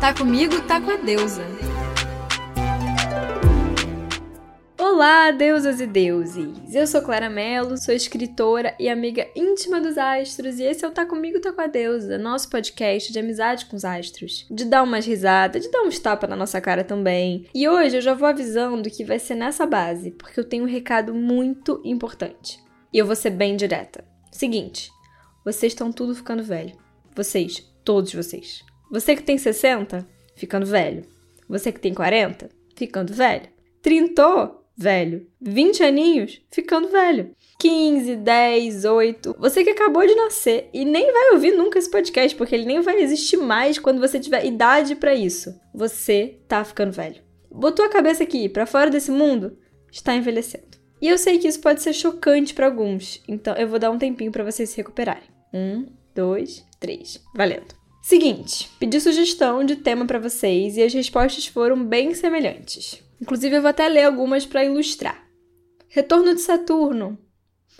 Tá comigo, tá com a deusa. Olá, deusas e deuses! Eu sou Clara Mello, sou escritora e amiga íntima dos astros, e esse é o Tá Comigo, Tá Com a Deusa, nosso podcast de amizade com os astros. De dar umas risadas, de dar uns tapas na nossa cara também. E hoje eu já vou avisando que vai ser nessa base, porque eu tenho um recado muito importante. E eu vou ser bem direta. Seguinte, vocês estão tudo ficando velho. Vocês, todos vocês. Você que tem 60, ficando velho. Você que tem 40, ficando velho. Trintou, velho. 20 aninhos, ficando velho. 15, 10, 8. Você que acabou de nascer e nem vai ouvir nunca esse podcast, porque ele nem vai existir mais quando você tiver idade para isso. Você tá ficando velho. Botou a cabeça aqui para fora desse mundo, está envelhecendo. E eu sei que isso pode ser chocante para alguns, então eu vou dar um tempinho para vocês se recuperarem. Um, dois, três. Valendo. Seguinte, pedi sugestão de tema para vocês e as respostas foram bem semelhantes. Inclusive, eu vou até ler algumas para ilustrar. Retorno de Saturno.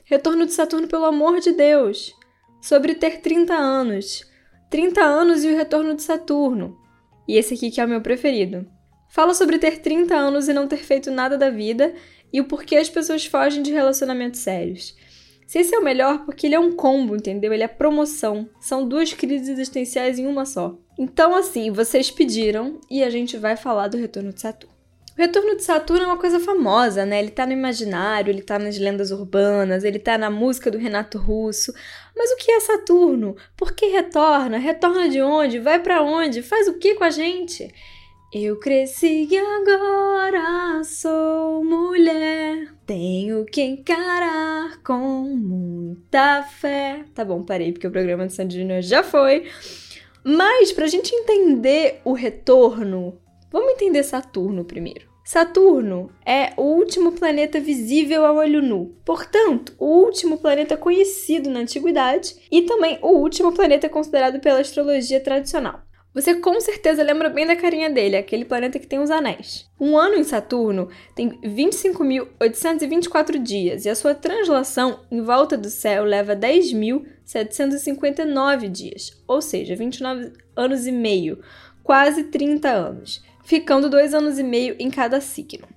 Retorno de Saturno, pelo amor de Deus. Sobre ter 30 anos. 30 anos e o retorno de Saturno. E esse aqui que é o meu preferido. Fala sobre ter 30 anos e não ter feito nada da vida e o porquê as pessoas fogem de relacionamentos sérios. Se esse é o melhor, porque ele é um combo, entendeu? Ele é promoção. São duas crises existenciais em uma só. Então, assim, vocês pediram e a gente vai falar do retorno de Saturno. O retorno de Saturno é uma coisa famosa, né? Ele tá no imaginário, ele tá nas lendas urbanas, ele tá na música do Renato Russo. Mas o que é Saturno? Por que retorna? Retorna de onde? Vai para onde? Faz o que com a gente? Eu cresci e agora sou mulher. Tenho que encarar com muita fé. Tá bom, parei porque o programa de Júnior já foi. Mas pra gente entender o retorno, vamos entender Saturno primeiro. Saturno é o último planeta visível ao olho nu, portanto, o último planeta conhecido na antiguidade e também o último planeta considerado pela astrologia tradicional. Você com certeza lembra bem da carinha dele, aquele planeta que tem os anéis. Um ano em Saturno tem 25.824 dias e a sua translação em volta do céu leva 10.759 dias, ou seja, 29 anos e meio, quase 30 anos, ficando dois anos e meio em cada signo.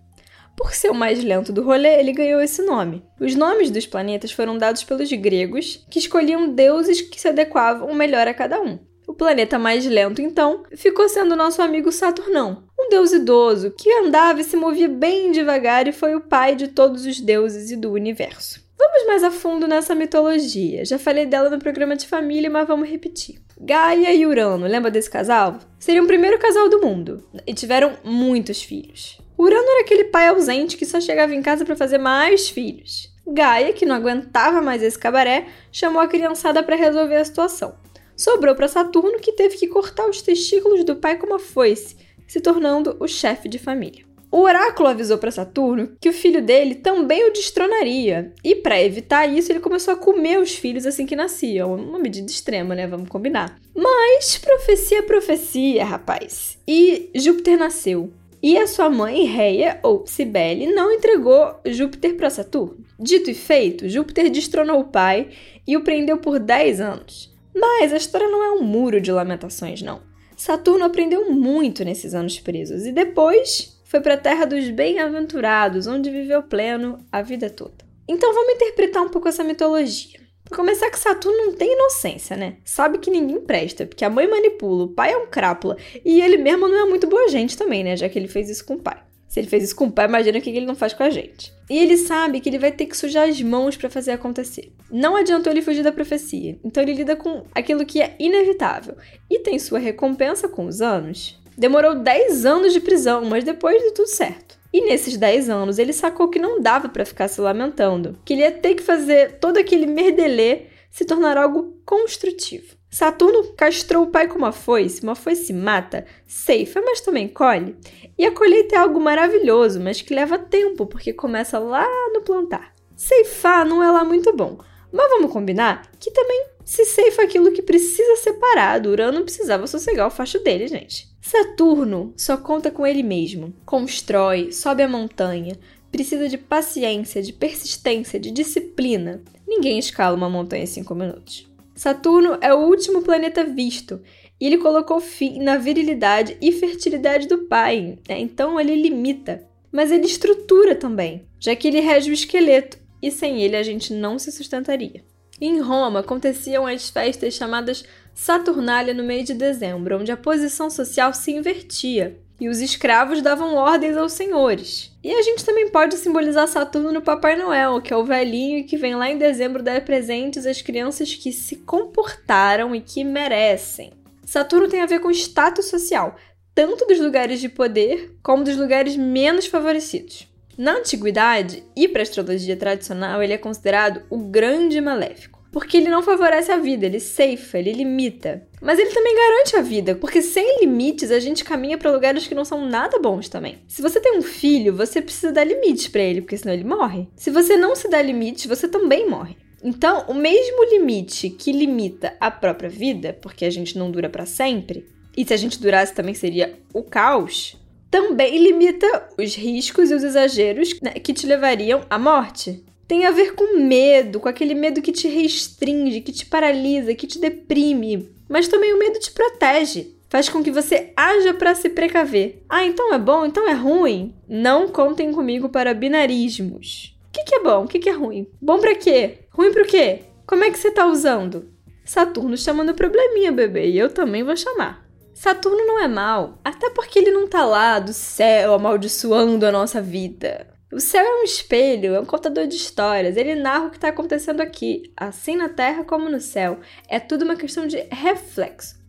Por ser o mais lento do rolê, ele ganhou esse nome. Os nomes dos planetas foram dados pelos gregos, que escolhiam deuses que se adequavam melhor a cada um. O planeta mais lento, então, ficou sendo nosso amigo Saturnão, um deus idoso que andava e se movia bem devagar e foi o pai de todos os deuses e do universo. Vamos mais a fundo nessa mitologia. Já falei dela no programa de família, mas vamos repetir. Gaia e Urano, lembra desse casal? Seriam o primeiro casal do mundo e tiveram muitos filhos. Urano era aquele pai ausente que só chegava em casa para fazer mais filhos. Gaia, que não aguentava mais esse cabaré, chamou a criançada para resolver a situação sobrou para Saturno, que teve que cortar os testículos do pai com uma foice, se tornando o chefe de família. O oráculo avisou para Saturno que o filho dele também o destronaria, e para evitar isso, ele começou a comer os filhos assim que nasciam. Uma medida extrema, né? Vamos combinar. Mas profecia é profecia, rapaz. E Júpiter nasceu. E a sua mãe, Reia, ou Cibele, não entregou Júpiter para Saturno. Dito e feito, Júpiter destronou o pai e o prendeu por 10 anos. Mas a história não é um muro de lamentações, não. Saturno aprendeu muito nesses anos presos e depois foi para a terra dos bem-aventurados, onde viveu pleno a vida toda. Então vamos interpretar um pouco essa mitologia. Pra começar que Saturno não tem inocência, né? Sabe que ninguém presta, porque a mãe manipula, o pai é um crápula, e ele mesmo não é muito boa gente também, né? Já que ele fez isso com o pai. Se ele fez isso com o pai, imagina o que ele não faz com a gente. E ele sabe que ele vai ter que sujar as mãos para fazer acontecer. Não adiantou ele fugir da profecia, então ele lida com aquilo que é inevitável e tem sua recompensa com os anos. Demorou 10 anos de prisão, mas depois de tudo certo. E nesses 10 anos ele sacou que não dava para ficar se lamentando, que ele ia ter que fazer todo aquele merdelê se tornar algo construtivo. Saturno castrou o pai com uma foice, uma foice mata, ceifa, mas também colhe. E a colheita é algo maravilhoso, mas que leva tempo, porque começa lá no plantar. Ceifar não é lá muito bom, mas vamos combinar que também se ceifa aquilo que precisa ser parado. Urano precisava sossegar o facho dele, gente. Saturno só conta com ele mesmo. Constrói, sobe a montanha, precisa de paciência, de persistência, de disciplina. Ninguém escala uma montanha em 5 minutos. Saturno é o último planeta visto E ele colocou fim na virilidade e fertilidade do pai, né? então ele limita. Mas ele estrutura também, já que ele rege o esqueleto, e sem ele a gente não se sustentaria. Em Roma aconteciam as festas chamadas Saturnália no mês de dezembro, onde a posição social se invertia e os escravos davam ordens aos senhores. E a gente também pode simbolizar Saturno no Papai Noel, que é o velhinho que vem lá em dezembro dar presentes às crianças que se comportaram e que merecem. Saturno tem a ver com status social, tanto dos lugares de poder como dos lugares menos favorecidos. Na antiguidade e para a astrologia tradicional, ele é considerado o grande maléfico porque ele não favorece a vida, ele ceifa, ele limita. Mas ele também garante a vida, porque sem limites a gente caminha para lugares que não são nada bons também. Se você tem um filho, você precisa dar limites para ele, porque senão ele morre. Se você não se dá limites, você também morre. Então, o mesmo limite que limita a própria vida, porque a gente não dura para sempre, e se a gente durasse também seria o caos, também limita os riscos e os exageros né, que te levariam à morte tem a ver com medo, com aquele medo que te restringe, que te paralisa, que te deprime. Mas também o medo te protege. Faz com que você haja para se precaver. Ah, então é bom, então é ruim. Não contem comigo para binarismos. O que, que, é bom? O que, que é ruim? Bom para quê? Ruim para o quê? Como é que você tá usando? Saturno chamando probleminha, bebê, e eu também vou chamar. Saturno não é mal, até porque ele não tá lá do céu amaldiçoando a nossa vida. O céu é um espelho, é um contador de histórias, ele narra o que está acontecendo aqui, assim na Terra como no céu. É tudo uma questão de reflexo.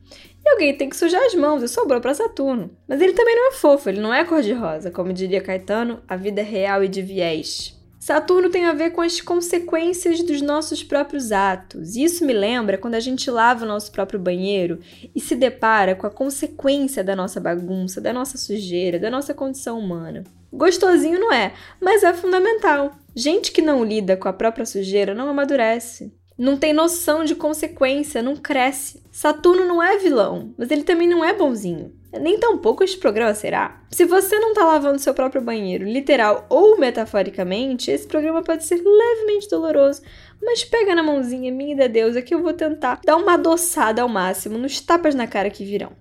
E alguém tem que sujar as mãos e sobrou para Saturno. Mas ele também não é fofo, ele não é cor-de-rosa, como diria Caetano, a vida é real e de viés. Saturno tem a ver com as consequências dos nossos próprios atos. Isso me lembra quando a gente lava o nosso próprio banheiro e se depara com a consequência da nossa bagunça, da nossa sujeira, da nossa condição humana. Gostosinho não é, mas é fundamental. Gente que não lida com a própria sujeira não amadurece. Não tem noção de consequência, não cresce. Saturno não é vilão, mas ele também não é bonzinho. Nem tampouco este programa será. Se você não tá lavando seu próprio banheiro, literal ou metaforicamente, esse programa pode ser levemente doloroso, mas pega na mãozinha minha e da deusa que eu vou tentar dar uma adoçada ao máximo nos tapas na cara que virão.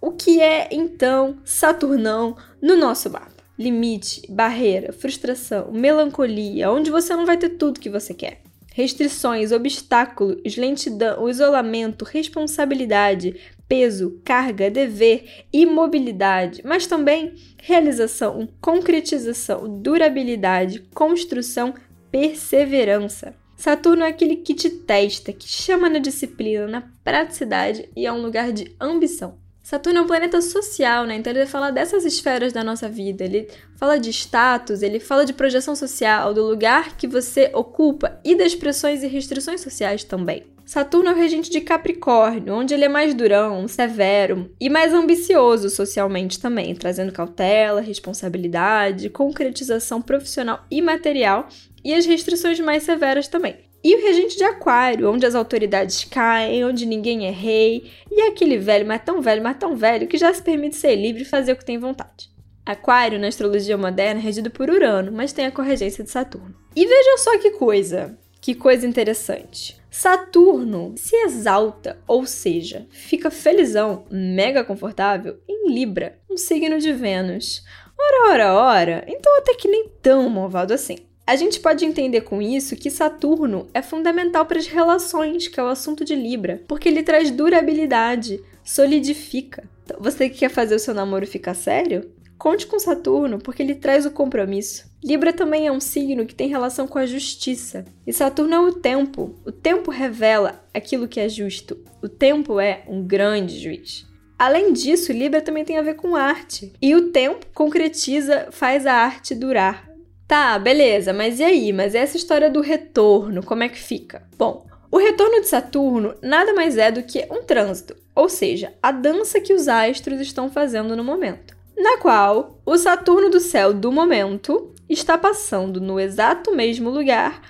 O que é então Saturnão no nosso mapa? limite, barreira, frustração, melancolia, onde você não vai ter tudo que você quer. Restrições, obstáculos, lentidão, isolamento, responsabilidade, peso, carga, dever, imobilidade, mas também realização, concretização, durabilidade, construção, perseverança. Saturno é aquele que te testa, que chama na disciplina, na praticidade e é um lugar de ambição. Saturno é um planeta social, né? Então ele fala dessas esferas da nossa vida. Ele fala de status, ele fala de projeção social, do lugar que você ocupa e das pressões e restrições sociais também. Saturno é o regente de Capricórnio, onde ele é mais durão, severo e mais ambicioso socialmente também, trazendo cautela, responsabilidade, concretização profissional e material e as restrições mais severas também. E o regente de Aquário, onde as autoridades caem, onde ninguém é rei, e é aquele velho, mas tão velho, mas tão velho, que já se permite ser livre e fazer o que tem vontade. Aquário, na astrologia moderna, é regido por Urano, mas tem a corregência de Saturno. E veja só que coisa, que coisa interessante. Saturno se exalta, ou seja, fica felizão, mega confortável, em Libra, um signo de Vênus. Ora, ora, ora, então até que nem tão malvado assim. A gente pode entender com isso que Saturno é fundamental para as relações, que é o assunto de Libra, porque ele traz durabilidade, solidifica. Então, você que quer fazer o seu namoro ficar sério? Conte com Saturno, porque ele traz o compromisso. Libra também é um signo que tem relação com a justiça. E Saturno é o tempo. O tempo revela aquilo que é justo. O tempo é um grande juiz. Além disso, Libra também tem a ver com arte. E o tempo concretiza, faz a arte durar. Tá, beleza, mas e aí? Mas essa história do retorno, como é que fica? Bom, o retorno de Saturno nada mais é do que um trânsito, ou seja, a dança que os astros estão fazendo no momento, na qual o Saturno do céu do momento está passando no exato mesmo lugar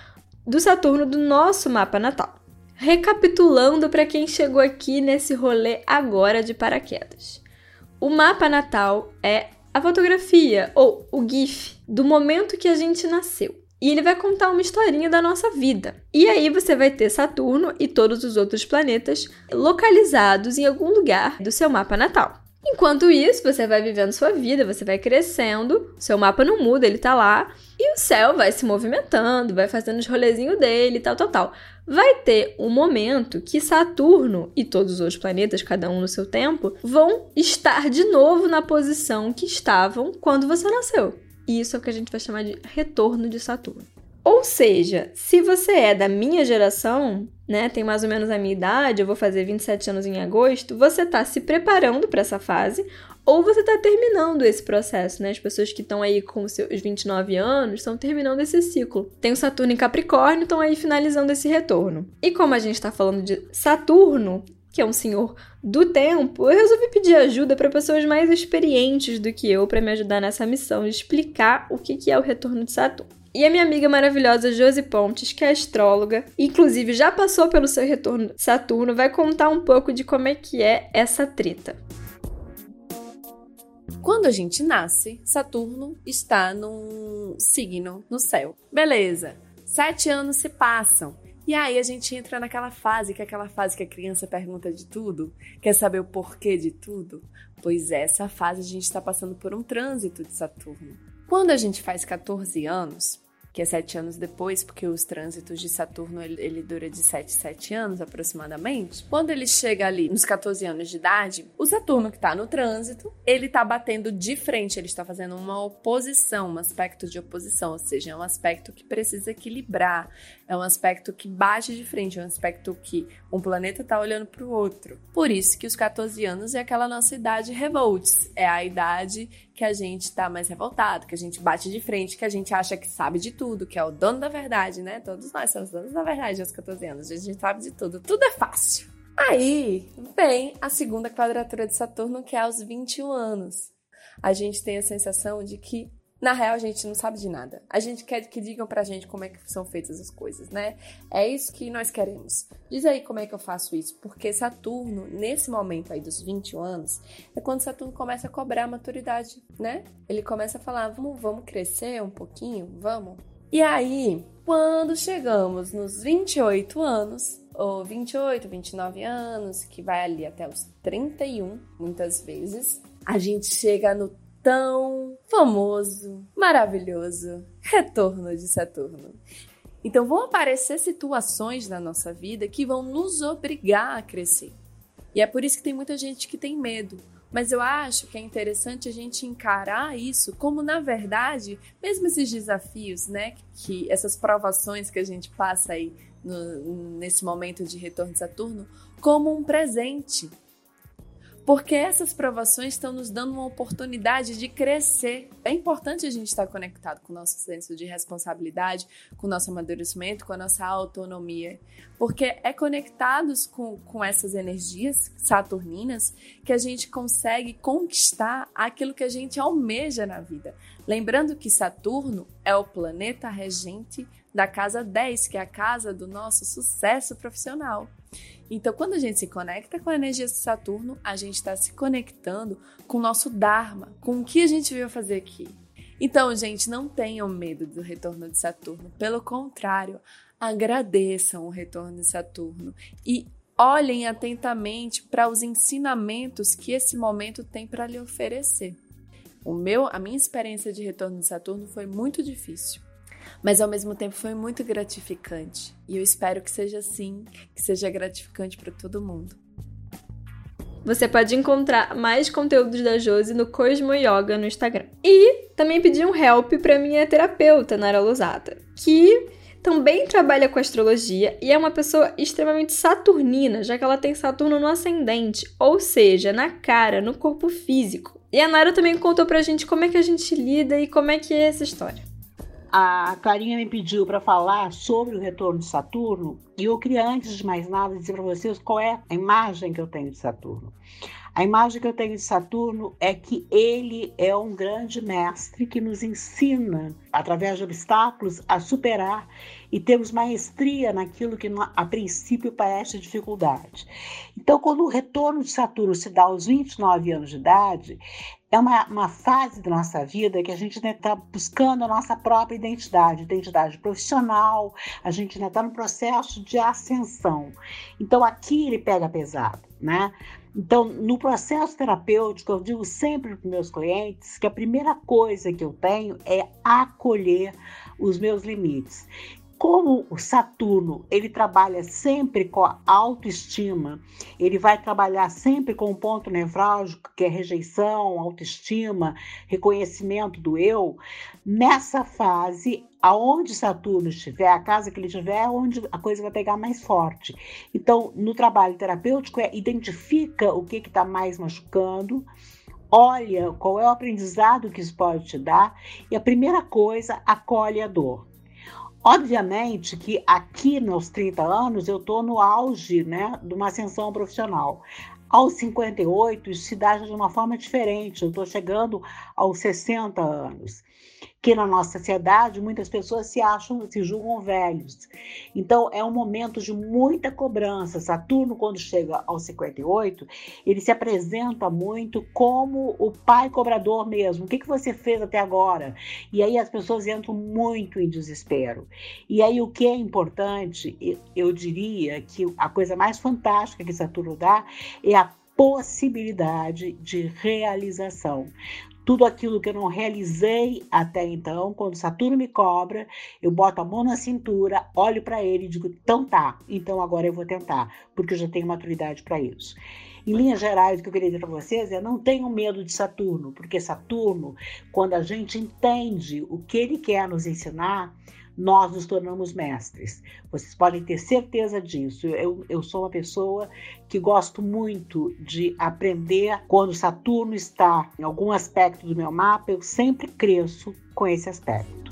do Saturno do nosso mapa natal. Recapitulando para quem chegou aqui nesse rolê agora de paraquedas. O mapa natal é a fotografia ou o GIF do momento que a gente nasceu. e ele vai contar uma historinha da nossa vida. E aí você vai ter Saturno e todos os outros planetas localizados em algum lugar do seu mapa natal. Enquanto isso, você vai vivendo sua vida, você vai crescendo, seu mapa não muda, ele tá lá, e o céu vai se movimentando, vai fazendo os rolezinhos dele, tal, tal, tal. Vai ter um momento que Saturno e todos os outros planetas, cada um no seu tempo, vão estar de novo na posição que estavam quando você nasceu. E isso é o que a gente vai chamar de retorno de Saturno. Ou seja, se você é da minha geração, né, tem mais ou menos a minha idade, eu vou fazer 27 anos em agosto, você está se preparando para essa fase ou você está terminando esse processo, né? As pessoas que estão aí com seus 29 anos estão terminando esse ciclo. Tem o Saturno em Capricórnio, estão aí finalizando esse retorno. E como a gente está falando de Saturno, que é um senhor do tempo, eu resolvi pedir ajuda para pessoas mais experientes do que eu para me ajudar nessa missão de explicar o que é o retorno de Saturno. E a minha amiga maravilhosa Josi Pontes, que é astróloga, inclusive já passou pelo seu retorno Saturno, vai contar um pouco de como é que é essa treta. Quando a gente nasce, Saturno está num signo no céu. Beleza. Sete anos se passam. E aí a gente entra naquela fase, que é aquela fase que a criança pergunta de tudo, quer saber o porquê de tudo. Pois essa fase a gente está passando por um trânsito de Saturno. Quando a gente faz 14 anos, que é sete anos depois, porque os trânsitos de Saturno ele, ele dura de sete, sete anos aproximadamente. Quando ele chega ali nos 14 anos de idade, o Saturno que está no trânsito, ele está batendo de frente, ele está fazendo uma oposição, um aspecto de oposição, ou seja, é um aspecto que precisa equilibrar, é um aspecto que bate de frente, é um aspecto que um planeta está olhando para o outro. Por isso que os 14 anos é aquela nossa idade revolts, é a idade que a gente está mais revoltado, que a gente bate de frente, que a gente acha que sabe de tudo, que é o dono da verdade, né? Todos nós somos donos da verdade aos 14 anos, a gente sabe de tudo, tudo é fácil. Aí vem a segunda quadratura de Saturno, que é aos 21 anos. A gente tem a sensação de que na real, a gente não sabe de nada. A gente quer que digam pra gente como é que são feitas as coisas, né? É isso que nós queremos. Diz aí como é que eu faço isso. Porque Saturno, nesse momento aí dos 21 anos, é quando Saturno começa a cobrar a maturidade, né? Ele começa a falar, vamos, vamos crescer um pouquinho, vamos. E aí, quando chegamos nos 28 anos, ou 28, 29 anos, que vai ali até os 31, muitas vezes, a gente chega no tão famoso, maravilhoso retorno de Saturno. Então vão aparecer situações na nossa vida que vão nos obrigar a crescer. E é por isso que tem muita gente que tem medo. Mas eu acho que é interessante a gente encarar isso como, na verdade, mesmo esses desafios, né, que essas provações que a gente passa aí no, nesse momento de retorno de Saturno, como um presente porque essas provações estão nos dando uma oportunidade de crescer. É importante a gente estar conectado com o nosso senso de responsabilidade, com o nosso amadurecimento, com a nossa autonomia, porque é conectados com, com essas energias saturninas que a gente consegue conquistar aquilo que a gente almeja na vida. Lembrando que Saturno é o planeta regente da casa 10, que é a casa do nosso sucesso profissional. Então, quando a gente se conecta com a energia de Saturno, a gente está se conectando com o nosso Dharma, com o que a gente veio fazer aqui. Então, gente, não tenham medo do retorno de Saturno. Pelo contrário, agradeçam o retorno de Saturno e olhem atentamente para os ensinamentos que esse momento tem para lhe oferecer. O meu, a minha experiência de retorno de Saturno foi muito difícil mas ao mesmo tempo foi muito gratificante. E eu espero que seja assim, que seja gratificante para todo mundo. Você pode encontrar mais conteúdos da Josi no Cosmo Yoga no Instagram. E também pedi um help para minha terapeuta, Nara Losata, que também trabalha com astrologia e é uma pessoa extremamente saturnina, já que ela tem Saturno no ascendente, ou seja, na cara, no corpo físico. E a Nara também contou pra gente como é que a gente lida e como é que é essa história a Clarinha me pediu para falar sobre o retorno de Saturno e eu queria, antes de mais nada, dizer para vocês qual é a imagem que eu tenho de Saturno. A imagem que eu tenho de Saturno é que ele é um grande mestre que nos ensina, através de obstáculos, a superar e termos maestria naquilo que a princípio parece dificuldade. Então, quando o retorno de Saturno se dá aos 29 anos de idade, é uma, uma fase da nossa vida que a gente está buscando a nossa própria identidade, identidade profissional, a gente ainda está no processo de ascensão. Então aqui ele pega pesado, né? Então, no processo terapêutico, eu digo sempre para meus clientes que a primeira coisa que eu tenho é acolher os meus limites como o Saturno ele trabalha sempre com a autoestima, ele vai trabalhar sempre com um ponto nevrálgico que é rejeição, autoestima, reconhecimento do eu. Nessa fase, aonde Saturno estiver, a casa que ele estiver, é onde a coisa vai pegar mais forte. Então, no trabalho terapêutico, é identifica o que está mais machucando olha qual é o aprendizado que isso pode te dar e a primeira coisa, acolhe a dor. Obviamente que aqui nos 30 anos eu estou no auge né, de uma ascensão profissional. Aos 58, isso se dá de uma forma diferente. Eu estou chegando aos 60 anos que na nossa sociedade muitas pessoas se acham, se julgam velhos. Então é um momento de muita cobrança. Saturno, quando chega aos 58, ele se apresenta muito como o pai cobrador mesmo. O que, que você fez até agora? E aí as pessoas entram muito em desespero. E aí o que é importante, eu diria que a coisa mais fantástica que Saturno dá é a possibilidade de realização tudo aquilo que eu não realizei até então, quando Saturno me cobra, eu boto a mão na cintura, olho para ele e digo: então tá, então agora eu vou tentar, porque eu já tenho maturidade para isso. Em linhas gerais, o que eu queria dizer para vocês é: não tenham medo de Saturno, porque Saturno, quando a gente entende o que ele quer nos ensinar, nós nos tornamos mestres. Vocês podem ter certeza disso. Eu, eu sou uma pessoa que gosto muito de aprender quando Saturno está em algum aspecto do meu mapa, eu sempre cresço com esse aspecto.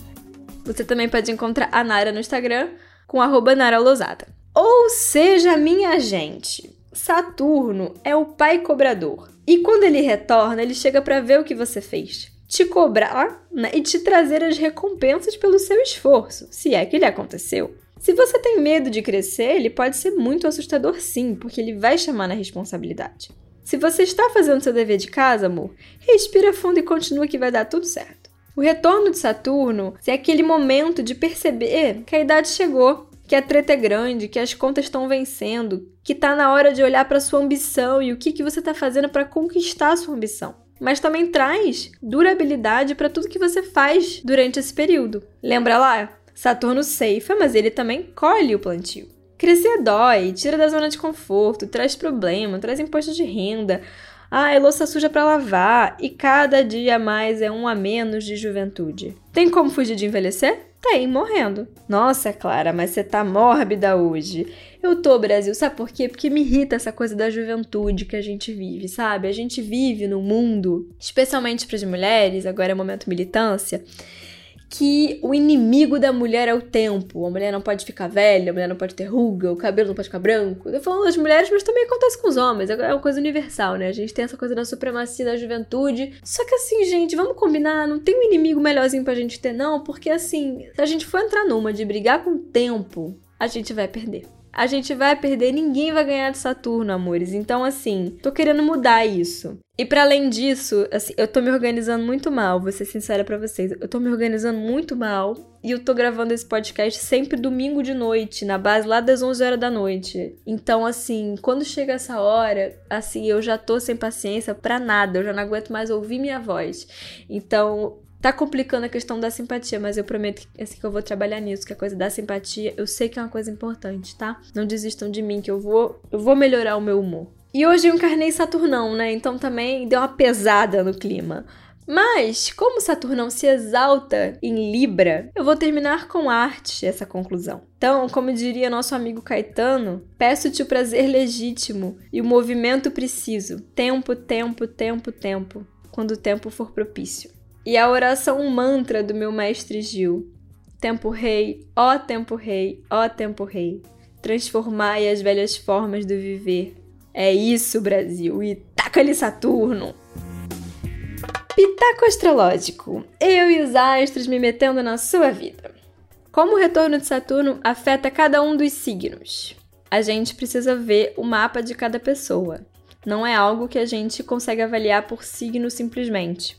Você também pode encontrar a Nara no Instagram com arroba Nara Losada. Ou seja, minha gente, Saturno é o pai cobrador. E quando ele retorna, ele chega para ver o que você fez te cobrar né, e te trazer as recompensas pelo seu esforço, se é que ele aconteceu. Se você tem medo de crescer, ele pode ser muito assustador sim, porque ele vai chamar na responsabilidade. Se você está fazendo seu dever de casa, amor, respira fundo e continua que vai dar tudo certo. O retorno de Saturno é aquele momento de perceber que a idade chegou, que a treta é grande, que as contas estão vencendo, que está na hora de olhar para sua ambição e o que, que você está fazendo para conquistar a sua ambição mas também traz durabilidade para tudo que você faz durante esse período. Lembra lá? Saturno ceifa, mas ele também colhe o plantio. Crescer dói, tira da zona de conforto, traz problema, traz imposto de renda. Ah, é louça suja para lavar e cada dia mais é um a menos de juventude. Tem como fugir de envelhecer? Tem, morrendo. Nossa, Clara, mas você tá mórbida hoje. Eu tô, Brasil, sabe por quê? Porque me irrita essa coisa da juventude que a gente vive, sabe? A gente vive num mundo, especialmente para as mulheres, agora é momento militância, que o inimigo da mulher é o tempo. A mulher não pode ficar velha, a mulher não pode ter ruga, o cabelo não pode ficar branco. Eu falo das mulheres, mas também acontece com os homens. É uma coisa universal, né? A gente tem essa coisa da supremacia da juventude. Só que assim, gente, vamos combinar, não tem um inimigo melhorzinho pra gente ter, não, porque assim, se a gente for entrar numa de brigar com o tempo, a gente vai perder a gente vai perder, ninguém vai ganhar de Saturno, amores. Então, assim, tô querendo mudar isso. E para além disso, assim, eu tô me organizando muito mal, vou ser sincera para vocês. Eu tô me organizando muito mal e eu tô gravando esse podcast sempre domingo de noite, na base lá das 11 horas da noite. Então, assim, quando chega essa hora, assim, eu já tô sem paciência para nada, eu já não aguento mais ouvir minha voz. Então, Tá complicando a questão da simpatia, mas eu prometo que, assim, que eu vou trabalhar nisso, que a coisa da simpatia, eu sei que é uma coisa importante, tá? Não desistam de mim, que eu vou, eu vou melhorar o meu humor. E hoje eu encarnei Saturnão, né? Então também deu uma pesada no clima. Mas, como Saturnão se exalta em Libra, eu vou terminar com arte essa conclusão. Então, como diria nosso amigo Caetano, peço-te o prazer legítimo e o movimento preciso. Tempo, tempo, tempo, tempo, quando o tempo for propício. E a oração mantra do meu mestre Gil. Tempo rei, ó tempo rei, ó tempo rei, transformai as velhas formas do viver. É isso, Brasil, e taca-lhe Saturno! Pitaco astrológico. Eu e os astros me metendo na sua vida. Como o retorno de Saturno afeta cada um dos signos? A gente precisa ver o mapa de cada pessoa. Não é algo que a gente consegue avaliar por signo simplesmente.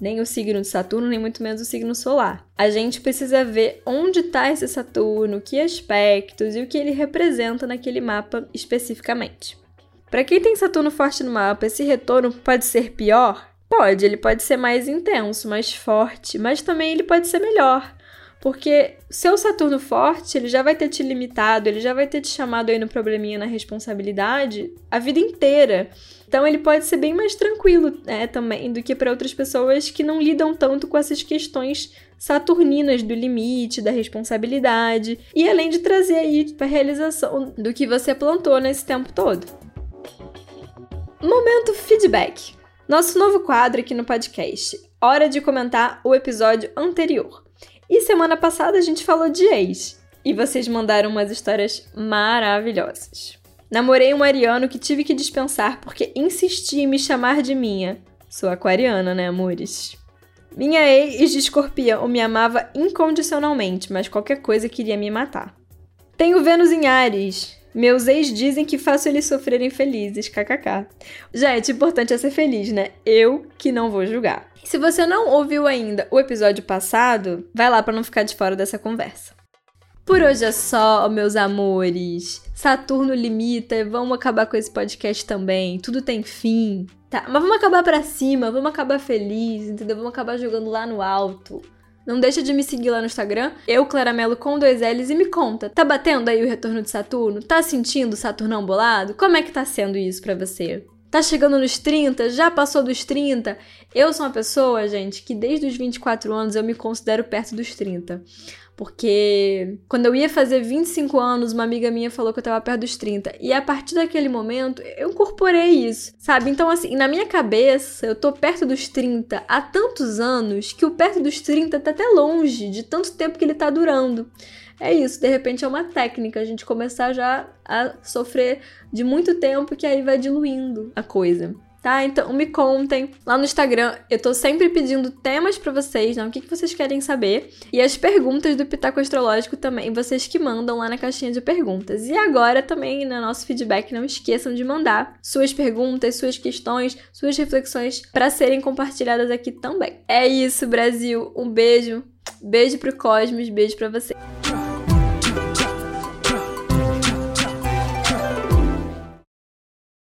Nem o signo de Saturno, nem muito menos o signo solar. A gente precisa ver onde está esse Saturno, que aspectos e o que ele representa naquele mapa especificamente. Para quem tem Saturno forte no mapa, esse retorno pode ser pior? Pode, ele pode ser mais intenso, mais forte, mas também ele pode ser melhor. Porque seu Saturno forte, ele já vai ter te limitado, ele já vai ter te chamado aí no probleminha na responsabilidade a vida inteira. Então ele pode ser bem mais tranquilo né, também do que para outras pessoas que não lidam tanto com essas questões saturninas do limite, da responsabilidade, e além de trazer aí para realização do que você plantou nesse tempo todo. Momento feedback. Nosso novo quadro aqui no podcast. Hora de comentar o episódio anterior. E semana passada a gente falou de ex. E vocês mandaram umas histórias maravilhosas. Namorei um ariano que tive que dispensar porque insistia em me chamar de minha. Sou aquariana, né, amores? Minha ex de escorpião me amava incondicionalmente, mas qualquer coisa queria me matar. Tenho Vênus em Ares. Meus ex dizem que faço eles sofrerem felizes, kkk. Gente, importante é ser feliz, né? Eu que não vou julgar. Se você não ouviu ainda o episódio passado, vai lá para não ficar de fora dessa conversa. Por hoje é só, meus amores. Saturno limita, vamos acabar com esse podcast também. Tudo tem fim. Tá, mas vamos acabar pra cima, vamos acabar feliz, entendeu? Vamos acabar jogando lá no alto. Não deixa de me seguir lá no Instagram, eu, Claramelo, com dois L's, e me conta. Tá batendo aí o retorno de Saturno? Tá sentindo Saturnão bolado? Como é que tá sendo isso para você? Tá chegando nos 30? Já passou dos 30? Eu sou uma pessoa, gente, que desde os 24 anos eu me considero perto dos 30. Porque quando eu ia fazer 25 anos, uma amiga minha falou que eu tava perto dos 30. E a partir daquele momento, eu incorporei isso, sabe? Então, assim, na minha cabeça, eu tô perto dos 30 há tantos anos que o perto dos 30 tá até longe de tanto tempo que ele tá durando. É isso, de repente é uma técnica a gente começar já a sofrer de muito tempo que aí vai diluindo a coisa tá? Então me contem lá no Instagram. Eu tô sempre pedindo temas para vocês, né? O que, que vocês querem saber. E as perguntas do Pitaco Astrológico também, vocês que mandam lá na caixinha de perguntas. E agora também no nosso feedback, não esqueçam de mandar suas perguntas, suas questões, suas reflexões para serem compartilhadas aqui também. É isso, Brasil. Um beijo. Beijo pro Cosmos, beijo para você.